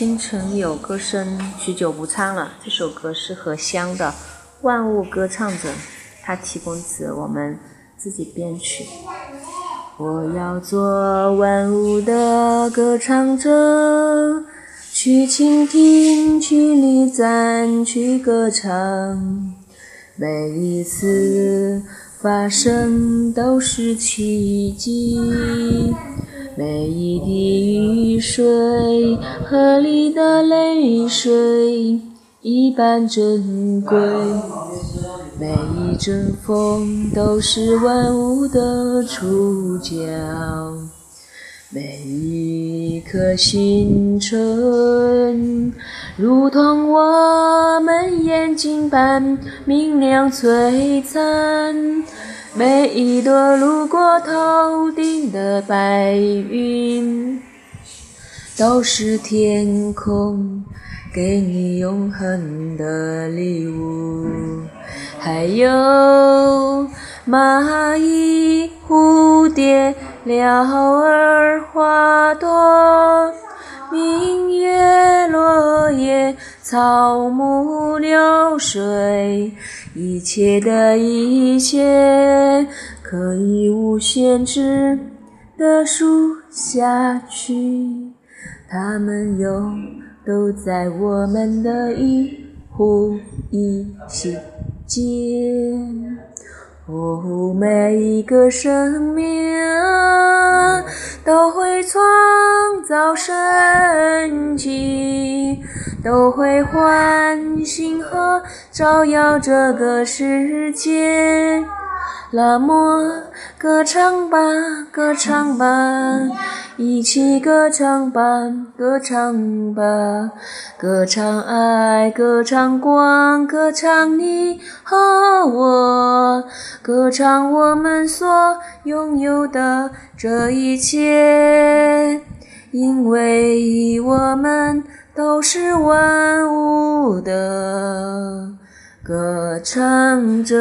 清晨有歌声，许久不唱了。这首歌是何香的《万物歌唱者》，他提供词，我们自己编曲。我要做万物的歌唱者，去倾听，去礼赞，去歌唱。每一次发生都是奇迹。每一滴雨水，河里的泪水，一般珍贵。每一阵风，都是万物的触角。每一颗星辰，如同我们眼睛般明亮璀璨。每一朵路过头顶的白云，都是天空给你永恒的礼物。还有蚂蚁、蝴蝶、鸟儿、花朵、草木、流水。一切的一切，可以无限制的数下去，它们又都在我们的一呼一吸间。我，每一个生命都会创造神奇。都会唤醒和照耀这个世界。那么，歌唱吧，歌唱吧，一起歌唱吧，歌唱吧，歌唱爱，歌唱光，歌唱你和我，歌唱我们所拥有的这一切，因为我们。都是万物的歌唱者。